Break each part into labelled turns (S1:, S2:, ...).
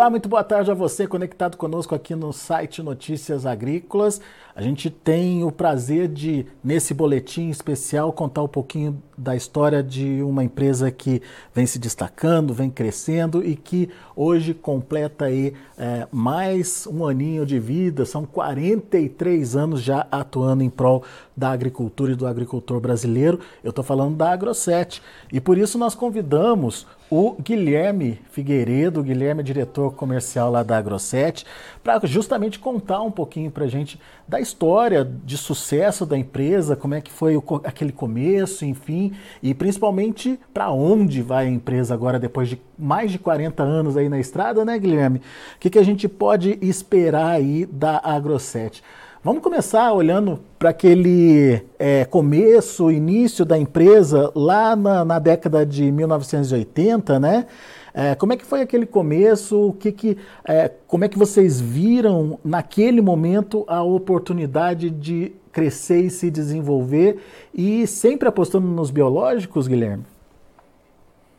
S1: Olá, muito boa tarde a você conectado conosco aqui no site Notícias Agrícolas. A gente tem o prazer de, nesse boletim especial, contar um pouquinho da história de uma empresa que vem se destacando, vem crescendo e que hoje completa aí é, mais um aninho de vida. São 43 anos já atuando em prol da agricultura e do agricultor brasileiro. Eu estou falando da Agroset. E por isso nós convidamos o Guilherme Figueiredo, Guilherme é diretor comercial lá da Agroset, para justamente contar um pouquinho para a gente da história de sucesso da empresa, como é que foi o, aquele começo, enfim, e principalmente para onde vai a empresa agora depois de mais de 40 anos aí na estrada, né, Guilherme? O que, que a gente pode esperar aí da Agroset? Vamos começar olhando para aquele é, começo, início da empresa lá na, na década de 1980, né? É, como é que foi aquele começo? O que que, é, como é que vocês viram naquele momento a oportunidade de crescer e se desenvolver e sempre apostando nos biológicos, Guilherme?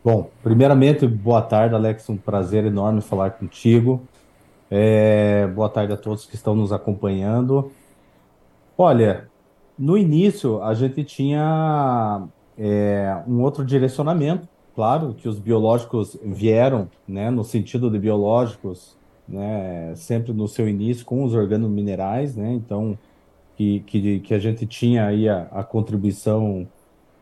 S2: Bom, primeiramente, boa tarde, Alex. Um prazer enorme falar contigo. É, boa tarde a todos que estão nos acompanhando. Olha, no início a gente tinha é, um outro direcionamento, claro, que os biológicos vieram, né, no sentido de biológicos, né, sempre no seu início com os organominerais, né, então que, que, que a gente tinha aí a, a contribuição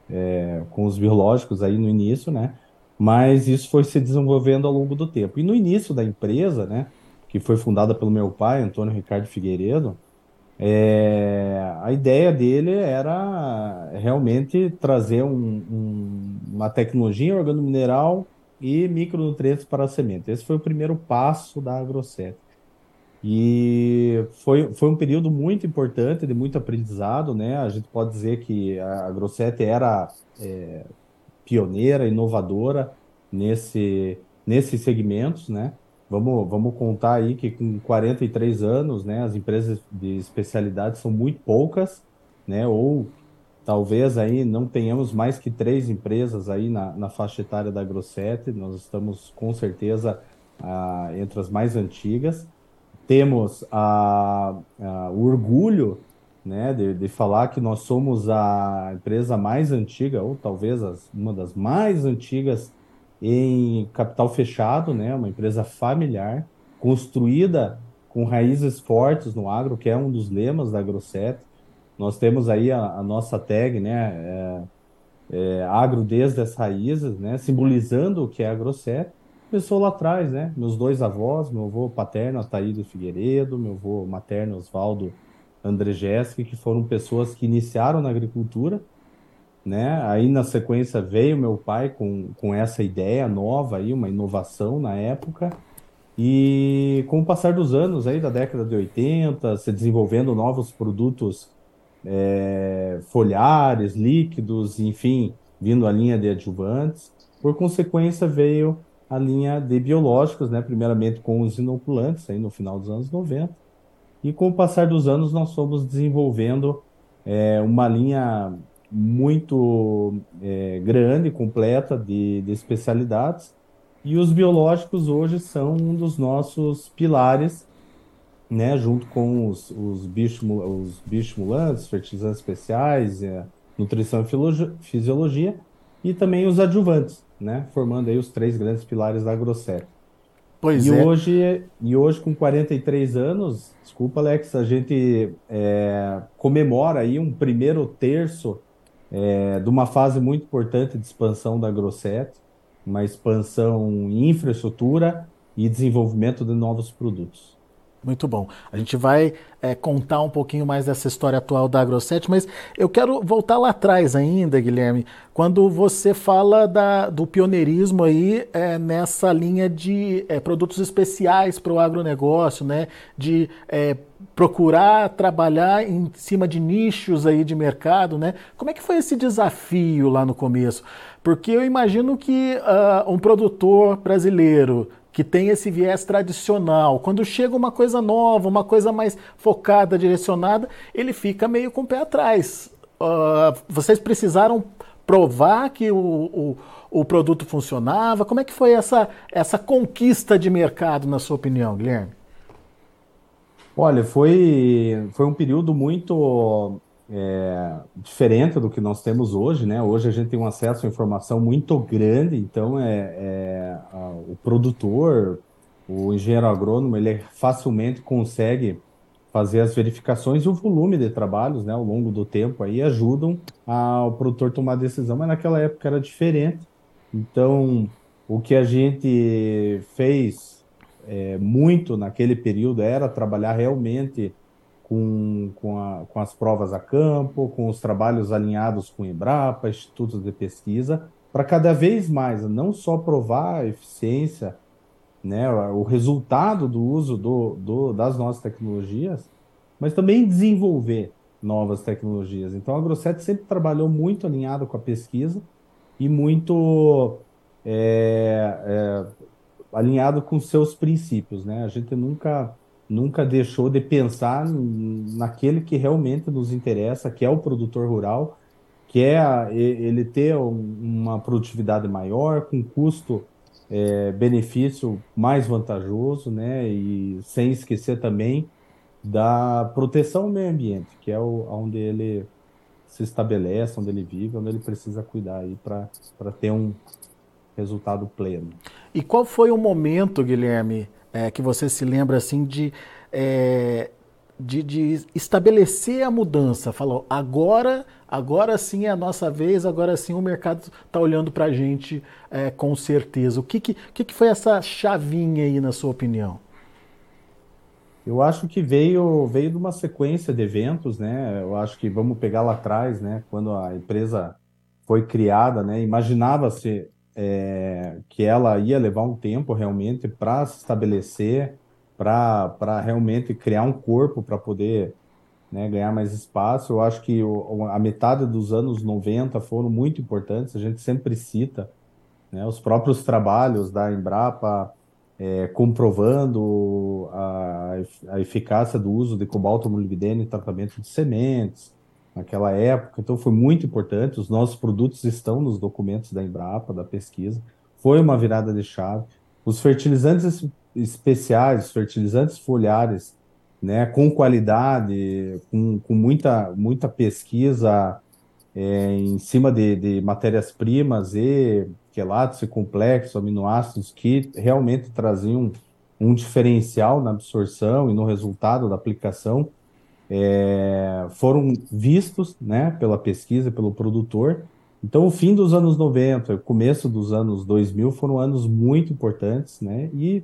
S2: é, com os biológicos aí no início, né, mas isso foi se desenvolvendo ao longo do tempo. E no início da empresa, né, que foi fundada pelo meu pai, Antônio Ricardo Figueiredo, é, a ideia dele era realmente trazer um, um, uma tecnologia organomineral e micronutrientes para a semente. Esse foi o primeiro passo da AgroSet. E foi, foi um período muito importante, de muito aprendizado, né? A gente pode dizer que a AgroSet era é, pioneira, inovadora nesse, nesses segmentos, né? Vamos, vamos contar aí que com 43 anos, né, as empresas de especialidade são muito poucas, né, ou talvez aí não tenhamos mais que três empresas aí na, na faixa etária da Grosset, nós estamos com certeza ah, entre as mais antigas. Temos a, a, o orgulho né, de, de falar que nós somos a empresa mais antiga, ou talvez as, uma das mais antigas em capital fechado, né, uma empresa familiar, construída com raízes fortes no agro, que é um dos lemas da AgroSet. Nós temos aí a, a nossa tag, né, é, é, agro desde as raízes, né, simbolizando o que é a AgroSet. Começou lá atrás, né, meus dois avós, meu avô paterno, Ataído Figueiredo, meu avô materno, Oswaldo Andrzejewski, que foram pessoas que iniciaram na agricultura, né? Aí na sequência veio meu pai com, com essa ideia nova aí, uma inovação na época. E com o passar dos anos aí da década de 80, se desenvolvendo novos produtos é, líquidos, enfim, vindo a linha de adjuvantes. Por consequência veio a linha de biológicos, né? Primeiramente com os inoculantes aí no final dos anos 90. E com o passar dos anos nós fomos desenvolvendo é, uma linha muito é, grande, completa de, de especialidades. E os biológicos hoje são um dos nossos pilares, né, junto com os, os, os bioestimulantes, fertilizantes especiais, é, nutrição e fisiologia, e também os adjuvantes, né, formando aí os três grandes pilares da AgroSet. Pois e é. Hoje, e hoje, com 43 anos, desculpa, Alex, a gente é, comemora aí um primeiro terço é, de uma fase muito importante de expansão da Grosset, uma expansão em infraestrutura e desenvolvimento de novos produtos.
S1: Muito bom. A gente vai é, contar um pouquinho mais dessa história atual da Agroset, mas eu quero voltar lá atrás ainda, Guilherme, quando você fala da, do pioneirismo aí é, nessa linha de é, produtos especiais para o agronegócio, né? De procurar trabalhar em cima de nichos aí de mercado, né? Como é que foi esse desafio lá no começo? Porque eu imagino que uh, um produtor brasileiro que tem esse viés tradicional. Quando chega uma coisa nova, uma coisa mais focada, direcionada, ele fica meio com o pé atrás. Uh, vocês precisaram provar que o, o, o, produto funcionava? Como é que foi essa, essa conquista de mercado, na sua opinião, Guilherme?
S2: Olha, foi, foi um período muito é, diferente do que nós temos hoje, né? Hoje a gente tem um acesso à informação muito grande, então é, é a, o produtor, o engenheiro agrônomo, ele facilmente consegue fazer as verificações e o volume de trabalhos, né, ao longo do tempo aí ajudam ao produtor tomar decisão, mas naquela época era diferente. Então, o que a gente fez é, muito naquele período era trabalhar realmente com, com, a, com as provas a campo, com os trabalhos alinhados com o Embrapa, institutos de pesquisa, para cada vez mais não só provar a eficiência, né, o resultado do uso do, do, das nossas tecnologias, mas também desenvolver novas tecnologias. Então a Grosset sempre trabalhou muito alinhado com a pesquisa e muito é, é, alinhado com seus princípios. Né? A gente nunca nunca deixou de pensar naquele que realmente nos interessa, que é o produtor rural, que é ele ter uma produtividade maior, com custo é, benefício mais vantajoso, né? E sem esquecer também da proteção ao meio ambiente, que é o, onde ele se estabelece, onde ele vive, onde ele precisa cuidar aí para ter um resultado pleno.
S1: E qual foi o momento, Guilherme, é, que você se lembra assim de, é, de, de, estabelecer a mudança. Falou, agora, agora sim é a nossa vez, agora sim o mercado está olhando para a gente é, com certeza. O que, que, que foi essa chavinha aí, na sua opinião?
S2: Eu acho que veio, veio de uma sequência de eventos, né? Eu acho que vamos pegar lá atrás, né? Quando a empresa foi criada, né? Imaginava-se é, que ela ia levar um tempo realmente para se estabelecer, para realmente criar um corpo para poder né, ganhar mais espaço. Eu acho que o, a metade dos anos 90 foram muito importantes, a gente sempre cita né, os próprios trabalhos da Embrapa é, comprovando a, a, eficácia do uso de cobalto molibdênio em tratamento de sementes naquela época. Então foi muito importante. Os nossos produtos estão nos documentos da Embrapa, da pesquisa. Foi uma virada de chave. Os fertilizantes especiais, fertilizantes foliares, né, com qualidade, com, com muita, muita pesquisa é, em cima de, de matérias-primas e quelatos e complexos, aminoácidos, que realmente traziam um diferencial na absorção e no resultado da aplicação, é, foram vistos né, pela pesquisa, pelo produtor. Então, o fim dos anos 90, o começo dos anos 2000 foram anos muito importantes, né? E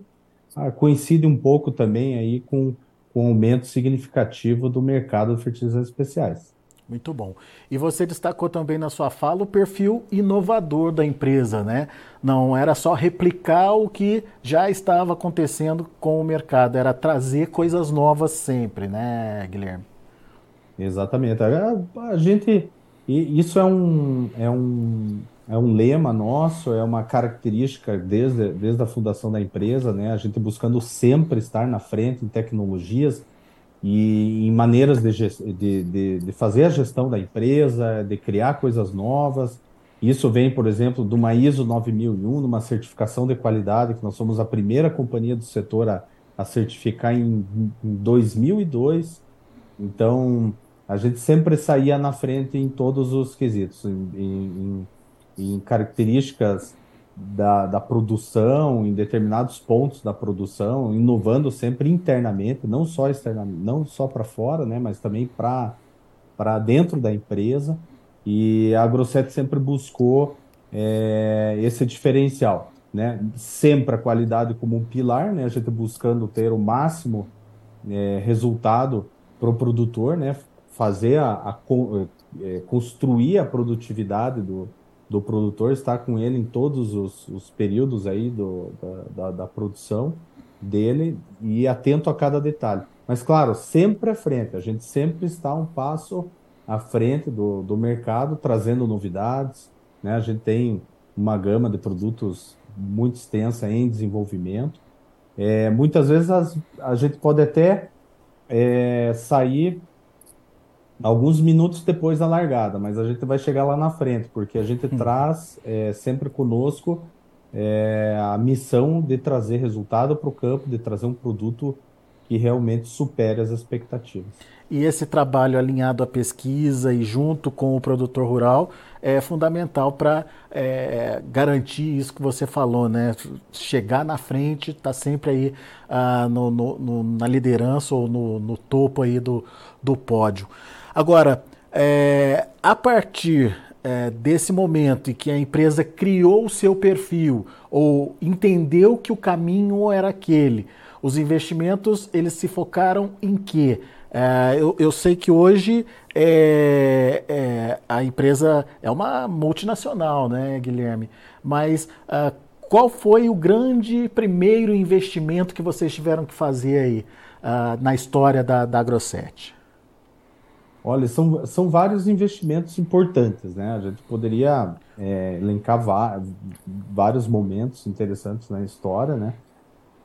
S2: ah, coincide um pouco também aí com, com o aumento significativo do mercado de fertilizantes especiais.
S1: Muito bom. E você destacou também na sua fala o perfil inovador da empresa, né? Não era só replicar o que já estava acontecendo com o mercado, era trazer coisas novas sempre, né, Guilherme?
S2: Exatamente. A, gente. Isso é um, é, um, é um lema nosso, é uma característica desde, desde a fundação da empresa, né? A gente buscando sempre estar na frente em tecnologias e em maneiras de, de, de, de, fazer a gestão da empresa, de criar coisas novas. Isso vem, por exemplo, de uma ISO 9001, uma certificação de qualidade, que nós somos a primeira companhia do setor a, a certificar em, em 2002. Então, a gente sempre saía na frente em todos os quesitos, em, em, em características da, da produção, em determinados pontos da produção, inovando sempre internamente, não só externamente, não só para fora, né, mas também para dentro da empresa. E a Grosset sempre buscou é, esse diferencial, né? Sempre a qualidade como um pilar, né? A gente buscando ter o máximo é, resultado para o produtor, né? Fazer a, a é, construir a produtividade do, do produtor, estar com ele em todos os, os períodos aí do, da, da, da, produção dele e atento a cada detalhe. Mas, claro, sempre à frente, a gente sempre está um passo à frente do, do mercado, trazendo novidades. Né? A gente tem uma gama de produtos muito extensa em desenvolvimento. É, muitas vezes as, a gente pode até é, sair alguns minutos depois da largada, mas a gente vai chegar lá na frente, porque a gente traz é, sempre conosco é, a missão de trazer resultado para o campo, de trazer um produto que realmente supere as expectativas.
S1: E esse trabalho alinhado à pesquisa e junto com o produtor rural é fundamental para é, garantir isso que você falou, né? Chegar na frente, estar tá sempre aí ah, no, no, no, na liderança ou no, topo aí do, do pódio. Agora, é, a partir é, desse momento em que a empresa criou o seu perfil ou entendeu que o caminho era aquele, os investimentos eles se focaram em quê? É, eu, eu, sei que hoje é, é, a empresa é uma multinacional, né, Guilherme? Mas uh, qual foi o grande primeiro investimento que vocês tiveram que fazer aí uh, na história da, da Agroset?
S2: Olha, são, são vários investimentos importantes, né? A gente poderia é, elencar vários momentos interessantes na história, né?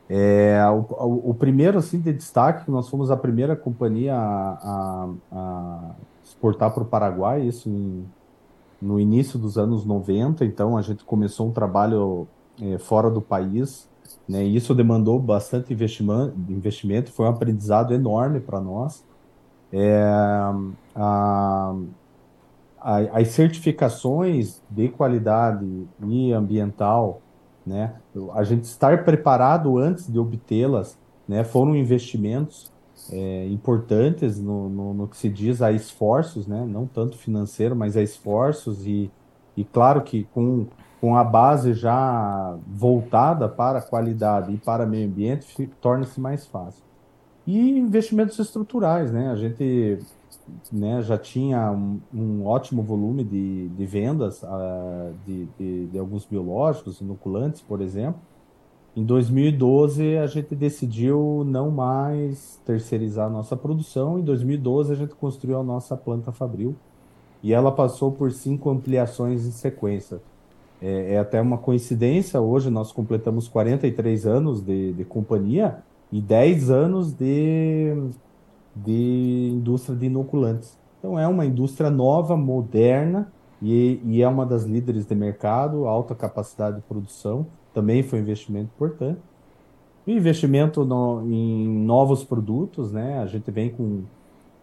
S2: É, o, o, primeiro, assim, de destaque, nós fomos a primeira companhia a, a, a exportar para o Paraguai, isso em, no início dos anos 90, então a gente começou um trabalho é, fora do país, né, e isso demandou bastante investimento, investimento foi um aprendizado enorme para nós. É, a, a, as certificações de qualidade e ambiental né? A gente estar preparado antes de obtê-las, né? Foram investimentos é, importantes no, no, no, que se diz a esforços, né? Não tanto financeiro, mas a esforços e, e claro que com, com a base já voltada para a qualidade e para meio ambiente, torna-se mais fácil. E investimentos estruturais, né? A gente né, já tinha um, um ótimo volume de, de vendas uh, de, de, de, alguns biológicos, inoculantes, por exemplo. Em 2012, a gente decidiu não mais terceirizar a nossa produção. Em 2012, a gente construiu a nossa planta Fabril e ela passou por cinco ampliações em sequência. É, é até uma coincidência, hoje nós completamos 43 anos de, de companhia e 10 anos de de indústria de inoculantes. Então é uma indústria nova, moderna e, e, é uma das líderes de mercado, alta capacidade de produção, também foi um investimento importante. E investimento no, em novos produtos, né? A gente vem com,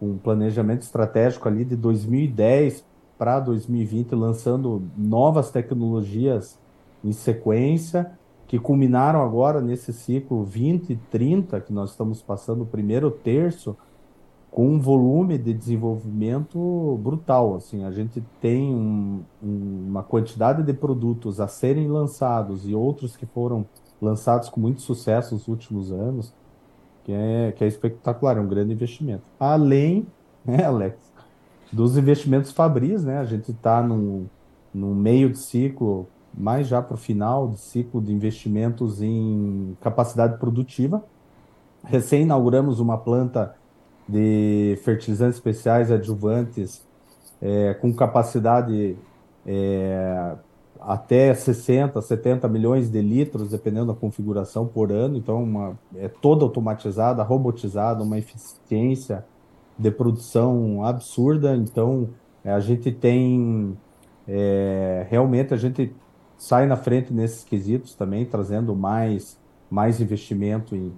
S2: com um planejamento estratégico ali de 2010 para 2020, lançando novas tecnologias em sequência, que culminaram agora nesse ciclo 2030, que nós estamos passando o primeiro terço, com um volume de desenvolvimento brutal. Assim, a gente tem um, um, uma quantidade de produtos a serem lançados e outros que foram lançados com muito sucesso nos últimos anos, que é, que é espetacular, é um grande investimento. Além, né, Alex, dos investimentos Fabris, né, a gente está no no meio de ciclo, mais já para o final de ciclo de investimentos em capacidade produtiva. Recém inauguramos uma planta de fertilizantes especiais adjuvantes é, com capacidade é, até 60, 70 milhões de litros, dependendo da configuração por ano. Então, uma, é toda automatizada, robotizada, uma eficiência de produção absurda. Então, é, a gente tem é, realmente a gente sai na frente nesses quesitos também, trazendo mais, mais investimento em,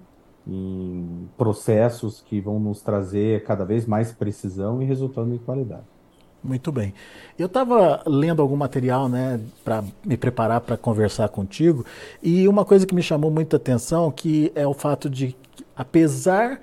S2: em processos que vão nos trazer cada vez mais precisão e resultando em qualidade.
S1: Muito bem. Eu estava lendo algum material, né, para me preparar para conversar contigo, e uma coisa que me chamou muita atenção que é o fato de, apesar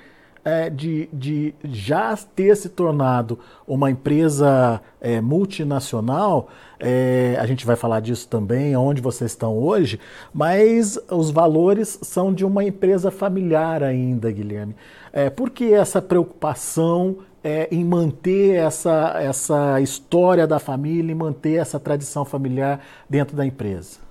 S1: é, de, de já ter se tornado uma empresa é, multinacional, é, a gente vai falar disso também, onde vocês estão hoje, mas os valores são de uma empresa familiar ainda, Guilherme. É, por que essa preocupação é, em manter essa, essa história da família e manter essa tradição familiar dentro da empresa?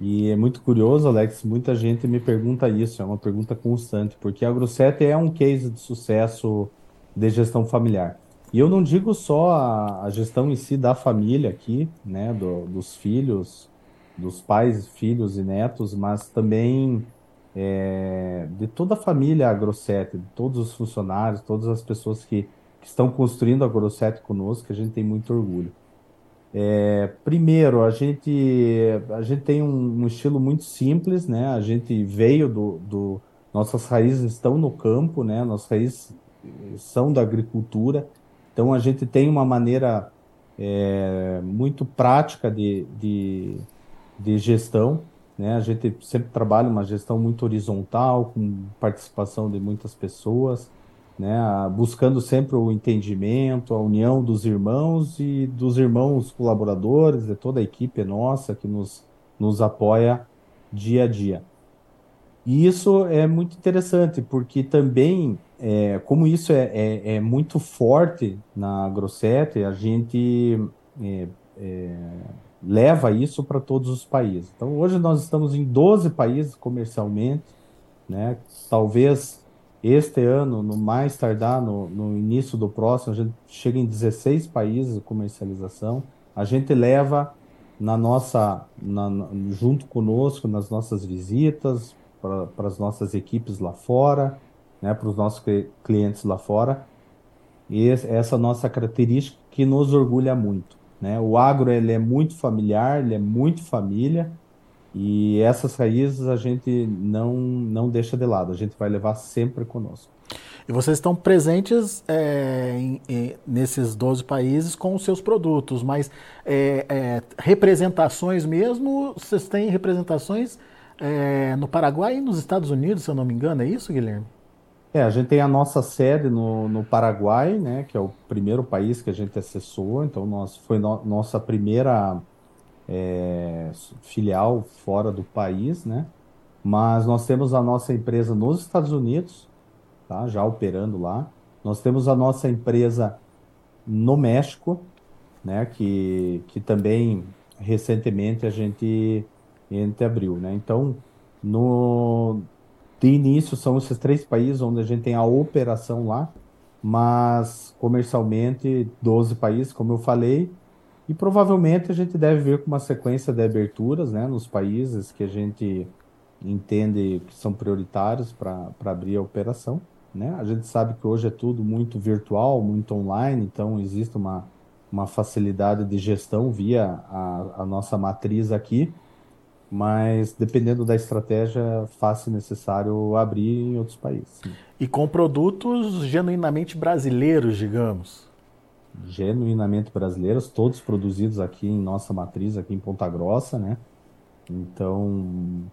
S2: E é muito curioso, Alex, muita gente me pergunta isso, é uma pergunta constante, porque a Grosset é um case de sucesso de gestão familiar. E eu não digo só a, a gestão em si da família aqui, né, do, dos filhos, dos pais, filhos e netos, mas também é, de toda a família Grosset, de todos os funcionários, todas as pessoas que, que que estão construindo a Grosset conosco, que a gente tem muito orgulho. É, primeiro, a gente, a gente tem um, um, estilo muito simples, né? A gente veio do, do, Nossas raízes estão no campo, né? Nossas raízes são da agricultura. Então, a gente tem uma maneira é, muito prática de, de, de gestão. Né? A gente sempre trabalha uma gestão muito horizontal, com participação de muitas pessoas né, buscando sempre o entendimento, a união dos irmãos e dos irmãos colaboradores, de toda a equipe nossa que nos, nos apoia dia a dia. E isso é muito interessante, porque também, é, como isso é, é, é, muito forte na Grosset, a gente é, é, leva isso para todos os países. Então, hoje nós estamos em 12 países comercialmente, né? talvez este ano, no mais tardar, no, no início do próximo, a gente chega em 16 países de comercialização. A gente leva na nossa, na, junto conosco nas nossas visitas, para as nossas equipes lá fora, né, para os nossos clientes lá fora. E essa nossa característica que nos orgulha muito. Né? O agro ele é muito familiar, ele é muito família, e essas raízes a gente não, não deixa de lado, a gente vai levar sempre conosco.
S1: E vocês estão presentes é, em, em, nesses 12 países com os seus produtos, mas é, é, representações mesmo, vocês têm representações é, no Paraguai e nos Estados Unidos, se eu não me engano, é isso, Guilherme?
S2: É, a gente tem a nossa sede no, no Paraguai, né, que é o primeiro país que a gente acessou, então nós, foi no, nossa primeira é, filial fora do país, né? Mas nós temos a nossa empresa nos Estados Unidos, tá? Já operando lá. Nós temos a nossa empresa no México, né? Que, que também recentemente a gente, a gente abriu, né? Então, no de início são esses três países onde a gente tem a operação lá, mas comercialmente 12 países, como eu falei, e provavelmente a gente deve ver com uma sequência de aberturas né, nos países que a gente entende que são prioritários para abrir a operação. Né? A gente sabe que hoje é tudo muito virtual, muito online, então existe uma, uma facilidade de gestão via a, a nossa matriz aqui, mas dependendo da estratégia, faz-se necessário abrir em outros países.
S1: E com produtos genuinamente brasileiros, digamos
S2: genuinamente brasileiras, todos produzidos aqui em nossa matriz, aqui em Ponta Grossa, né? Então,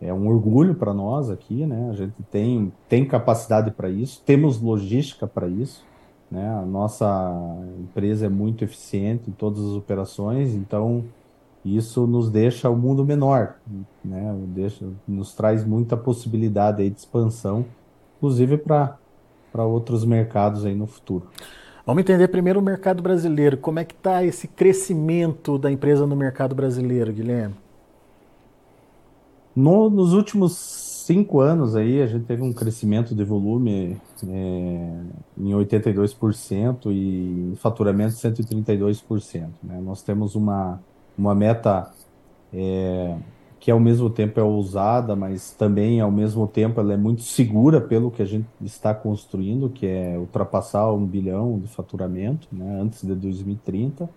S2: é um orgulho para nós aqui, né? A gente tem, tem capacidade para isso, temos logística para isso, né? A nossa empresa é muito eficiente em todas as operações, então isso nos deixa o mundo menor, né? Deixa, nos traz muita possibilidade de expansão, inclusive para outros mercados aí no futuro.
S1: Vamos entender primeiro o mercado brasileiro. Como é que está esse crescimento da empresa no mercado brasileiro, Guilherme?
S2: No, nos últimos cinco anos aí, a gente teve um crescimento de volume é, em 82% e faturamento 132%. Né? Nós temos uma, uma meta é, que ao mesmo tempo é ousada, mas também ao mesmo tempo ela é muito segura pelo que a gente está construindo, que é ultrapassar um bilhão de faturamento, né, antes de 2030.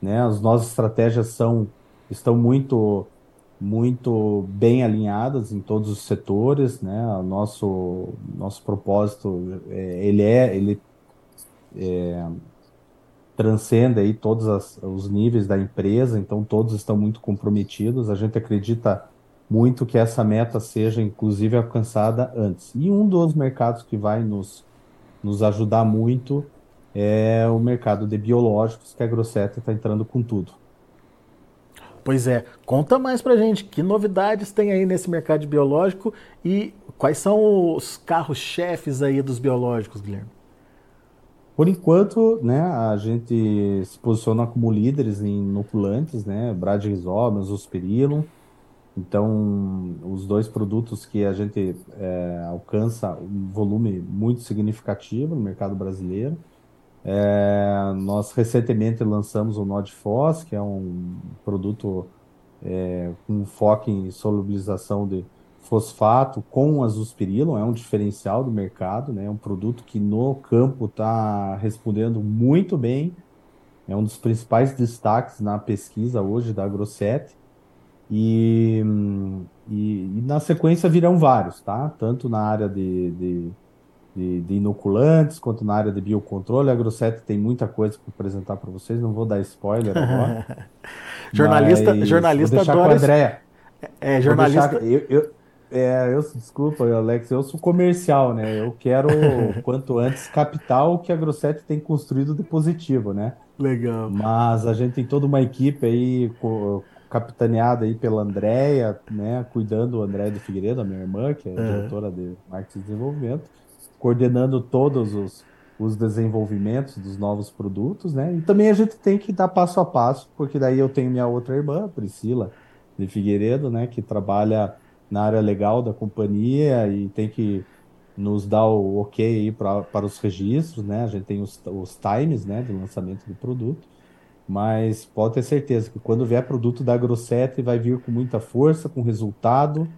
S2: Né, as nossas estratégias são estão muito muito bem alinhadas em todos os setores, né? O nosso nosso propósito é, ele é ele é, transcende aí todos as, os níveis da empresa, então todos estão muito comprometidos. A gente acredita muito que essa meta seja, inclusive, alcançada antes. E um dos mercados que vai nos, nos ajudar muito é o mercado de biológicos, que a Grosset está entrando com tudo.
S1: Pois é, conta mais pra gente, que novidades tem aí nesse mercado biológico e quais são os carros-chefes aí dos biológicos, Guilherme?
S2: Por enquanto, né, a gente se posiciona como líderes em inoculantes, né, Bradisol, Mesospirillum. Então, os dois produtos que a gente é, alcança um volume muito significativo no mercado brasileiro. É, nós recentemente lançamos o Nodfos, que é um produto é, com foco em solubilização de fosfato com azospirilo, é um diferencial do mercado, né? É um produto que no campo está respondendo muito bem, é um dos principais destaques na pesquisa hoje da Grosset. E, e, e, na sequência virão vários, tá? Tanto na área de, de, de, de inoculantes quanto na área de biocontrole. A Grosset tem muita coisa para apresentar para vocês, não vou dar spoiler agora.
S1: jornalista jornalista
S2: vou
S1: adora.
S2: Com a Andrea.
S1: É, jornalista.
S2: Deixar, eu, eu, é, eu, desculpa, Alex, eu sou comercial, né? Eu quero, quanto antes, capital que a Grosset tem construído de positivo, né?
S1: Legal.
S2: Mas a gente tem toda uma equipe aí capitaneada aí pela Andréia, né, cuidando o André de Figueiredo, a minha irmã, que é, é. diretora de marketing e desenvolvimento, coordenando todos os, os desenvolvimentos dos novos produtos, né? E também a gente tem que dar passo a passo, porque daí eu tenho minha outra irmã, Priscila de Figueiredo, né, que trabalha na área legal da companhia e tem que nos dar o ok para os registros, né? A gente tem os, os times, né, de lançamento do produto. Mas pode ter certeza que quando vier produto da Grosset vai vir com muita força, com resultado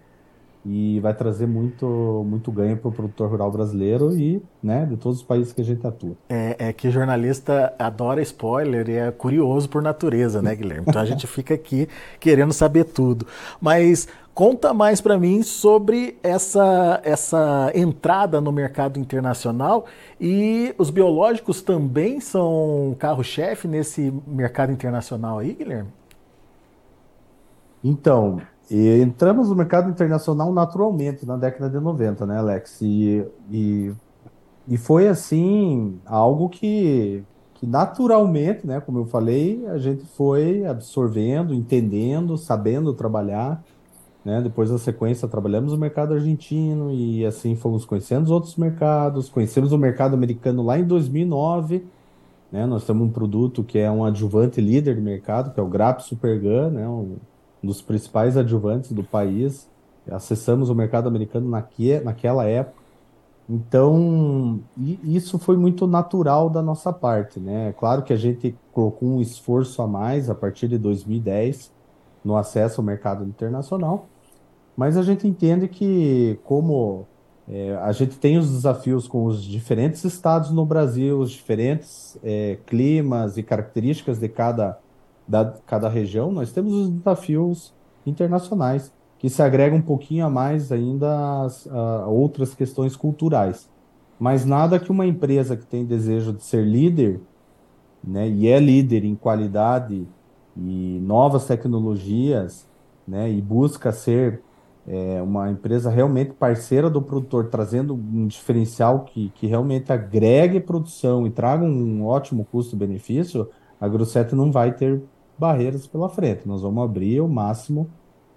S2: e vai trazer muito, muito ganho para o produtor rural brasileiro e né, de todos os países que a gente atua.
S1: É, é, que jornalista adora spoiler e é curioso por natureza, né, Guilherme? Então a gente fica aqui querendo saber tudo. Mas Conta mais para mim sobre essa, essa entrada no mercado internacional e os biológicos também são carro-chefe nesse mercado internacional aí, Guilherme?
S2: Então, entramos no mercado internacional naturalmente na década de 90, né, Alex? E, e, e foi assim, algo que, que naturalmente, né, como eu falei, a gente foi absorvendo, entendendo, sabendo trabalhar. Né? Depois, na sequência, trabalhamos no mercado argentino e assim fomos conhecendo os outros mercados. Conhecemos o mercado americano lá em 2009. Né? Nós temos um produto que é um adjuvante líder de mercado, que é o GRAP Supergun, né? um dos principais adjuvantes do país. Acessamos o mercado americano naque, naquela época. Então, isso foi muito natural da nossa parte. Né? Claro que a gente colocou um esforço a mais a partir de 2010 no acesso ao mercado internacional, mas a gente entende que, como é, a gente tem os desafios com os diferentes estados no Brasil, os diferentes é, climas e características de cada, da, cada região, nós temos os desafios internacionais, que se agregam um pouquinho a mais ainda às, a outras questões culturais. Mas nada que uma empresa que tem desejo de ser líder, né, e é líder em qualidade e novas tecnologias, né, e busca ser é, uma empresa realmente parceira do produtor, trazendo um diferencial que, que realmente agregue produção e traga um ótimo custo-benefício, a Grosset não vai ter barreiras pela frente. Nós vamos abrir o máximo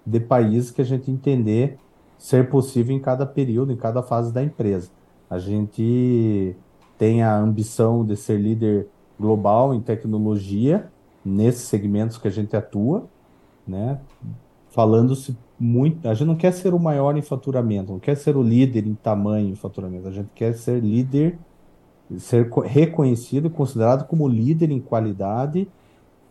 S2: de países que a gente entender ser possível em cada período, em cada fase da empresa. A gente tem a ambição de ser líder global em tecnologia nesses segmentos que a gente atua, né? Falando-se muito. A gente não quer ser o maior em faturamento, não quer ser o líder em tamanho em faturamento. A gente quer ser líder, ser reconhecido e considerado como líder em qualidade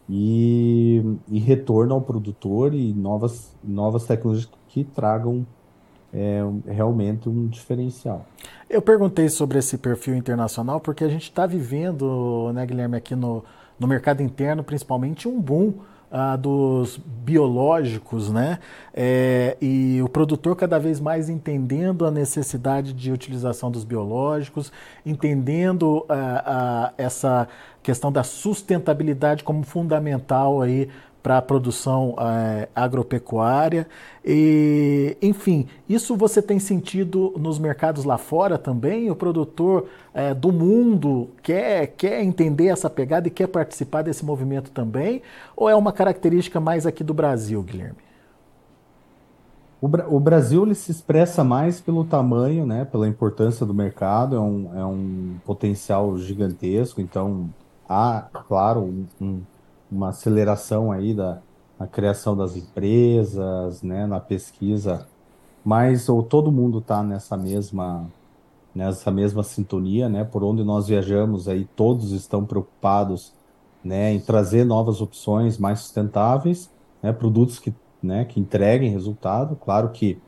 S2: e, e retorno ao produtor e novas, novas tecnologias que tragam é, realmente um diferencial.
S1: Eu perguntei sobre esse perfil internacional porque a gente está vivendo, né, Guilherme, aqui no, no mercado interno, principalmente, um boom ah, dos biológicos, né? É, e o produtor cada vez mais entendendo a necessidade de utilização dos biológicos, entendendo ah, ah, essa questão da sustentabilidade como fundamental aí para a produção é, agropecuária. E, enfim, isso você tem sentido nos mercados lá fora também? O produtor é, do mundo quer, quer entender essa pegada e quer participar desse movimento também? Ou é uma característica mais aqui do Brasil, Guilherme?
S2: O, Brasil ele se expressa mais pelo tamanho, né, pela importância do mercado, é um, é um potencial gigantesco, então há, claro, um, um uma aceleração aí da na criação das empresas, né, na pesquisa, mas ou todo mundo está nessa mesma nessa mesma sintonia, né? Por onde nós viajamos aí todos estão preocupados, né, em trazer novas opções mais sustentáveis, né, produtos que, né, que entreguem resultado. Claro que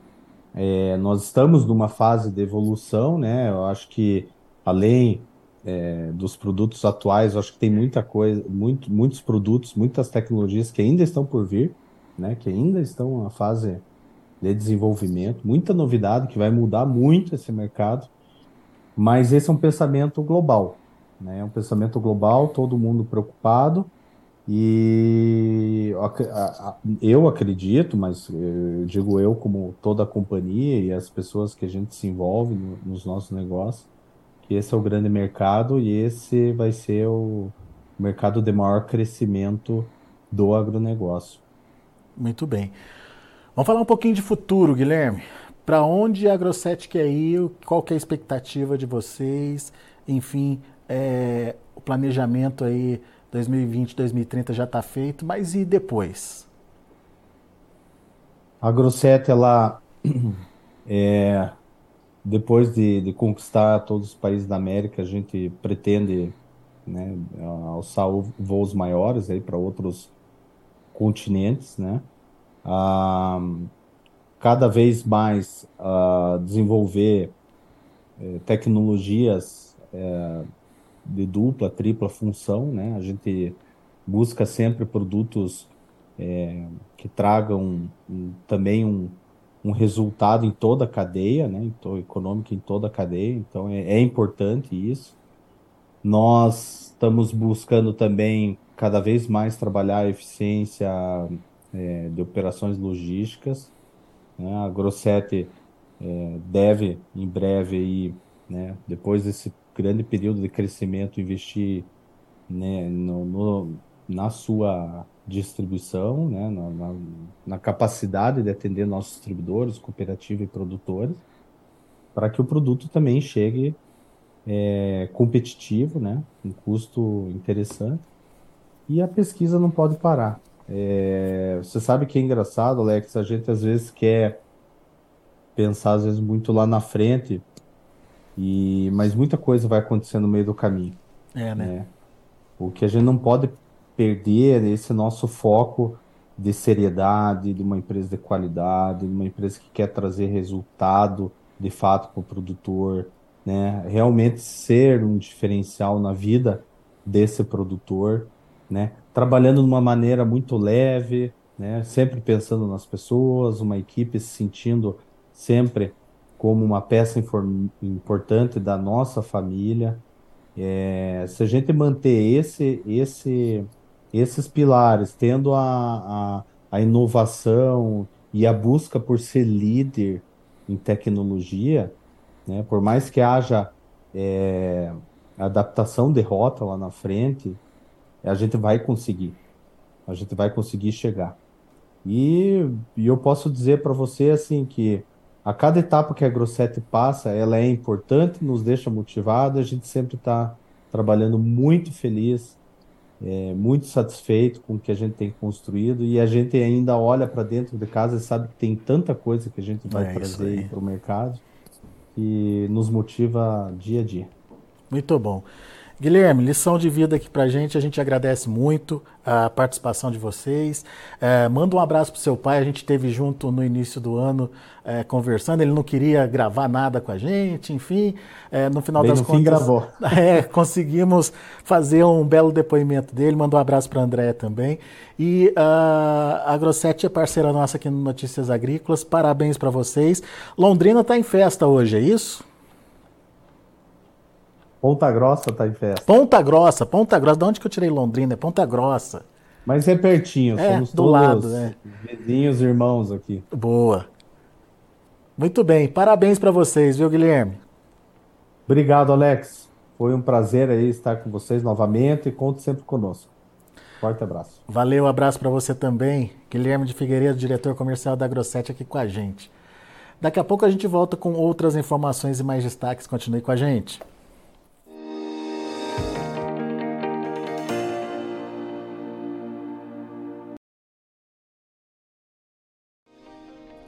S2: É, nós estamos numa fase de evolução, né? Eu acho que além é, dos produtos atuais, eu acho que tem muita coisa, muito, muitos produtos, muitas tecnologias que ainda estão por vir, né? Que ainda estão na fase de desenvolvimento, muita novidade que vai mudar muito esse mercado. Mas esse é um pensamento global, né? É um pensamento global, todo mundo preocupado. E eu acredito, mas eu digo eu como toda a companhia e as pessoas que a gente se envolve nos nossos negócios, esse é o grande mercado e esse vai ser o mercado de maior crescimento do agronegócio.
S1: Muito bem. Vamos falar um pouquinho de futuro, Guilherme. Para onde a Grosset quer ir? Qual que é a expectativa de vocês? Enfim, é, o planejamento aí 2020, 2030 já está feito, mas e depois?
S2: A Grosset, ela, é, depois de, de, conquistar todos os países da América, a gente pretende né, alçar voos maiores aí para outros continentes, né? Ah, cada vez mais uh, desenvolver eh, tecnologias eh, de dupla, tripla função, né? A gente busca sempre produtos eh, que tragam um, também um, um resultado em toda a cadeia, né? Então, econômico em toda a cadeia, então é, é importante isso. Nós estamos buscando também cada vez mais trabalhar a eficiência é, de operações logísticas, né? A Grosset é, deve, em breve, aí, né, depois desse grande período de crescimento, investir né, no, no, na sua distribuição, né, na, na, na, capacidade de atender nossos distribuidores, cooperativas e produtores, para que o produto também chegue é, competitivo, né, um custo interessante. E a pesquisa não pode parar. É, você sabe que é engraçado, Alex, a gente às vezes quer pensar às vezes muito lá na frente, e mas muita coisa vai acontecer no meio do caminho.
S1: É, né? né?
S2: O que a gente não pode perder esse nosso foco de seriedade, de uma empresa de qualidade, de uma empresa que quer trazer resultado de fato para o produtor, né? Realmente ser um diferencial na vida desse produtor, né? trabalhando de uma maneira muito leve, né? sempre pensando nas pessoas, uma equipe se sentindo sempre como uma peça importante da nossa família. É, se a gente manter esse, esse, esses pilares, tendo a, a, a inovação e a busca por ser líder em tecnologia, né? por mais que haja é, adaptação de rota lá na frente, a gente vai conseguir. A gente vai conseguir chegar. E, e eu posso dizer para você assim que a cada etapa que a Grosset passa, ela é importante, nos deixa motivado, a gente sempre está trabalhando muito feliz, é, muito satisfeito com o que a gente tem construído e a gente ainda olha para dentro de casa e sabe que tem tanta coisa que a gente vai é trazer para o mercado e nos motiva dia a dia.
S1: Muito bom. Guilherme, lição de vida aqui pra gente, a gente agradece muito a participação de vocês. É, manda um abraço pro seu pai, a gente esteve junto no início do ano é, conversando, ele não queria gravar nada com a gente, enfim, é, no final
S2: Bem
S1: das
S2: no
S1: contas.
S2: Fim gravou.
S1: É, conseguimos fazer um belo depoimento dele, manda um abraço para André também. E uh, a Grossetti é parceira nossa aqui no Notícias Agrícolas, parabéns para vocês. Londrina está em festa hoje, é isso?
S2: Ponta Grossa tá em festa.
S1: Ponta Grossa, Ponta Grossa. De onde que eu tirei Londrina? É Ponta Grossa.
S2: Mas é pertinho,
S1: é,
S2: somos
S1: do lado, é.
S2: vizinhos, irmãos aqui.
S1: Boa. Muito bem, parabéns para vocês, viu, Guilherme?
S2: Obrigado, Alex. Foi um prazer aí estar com vocês novamente e conte sempre conosco. Forte abraço.
S1: Valeu, abraço para você também. Guilherme de Figueiredo, diretor comercial da Grosset aqui com a gente. Daqui a pouco a gente volta com outras informações e mais destaques. Continue com a gente.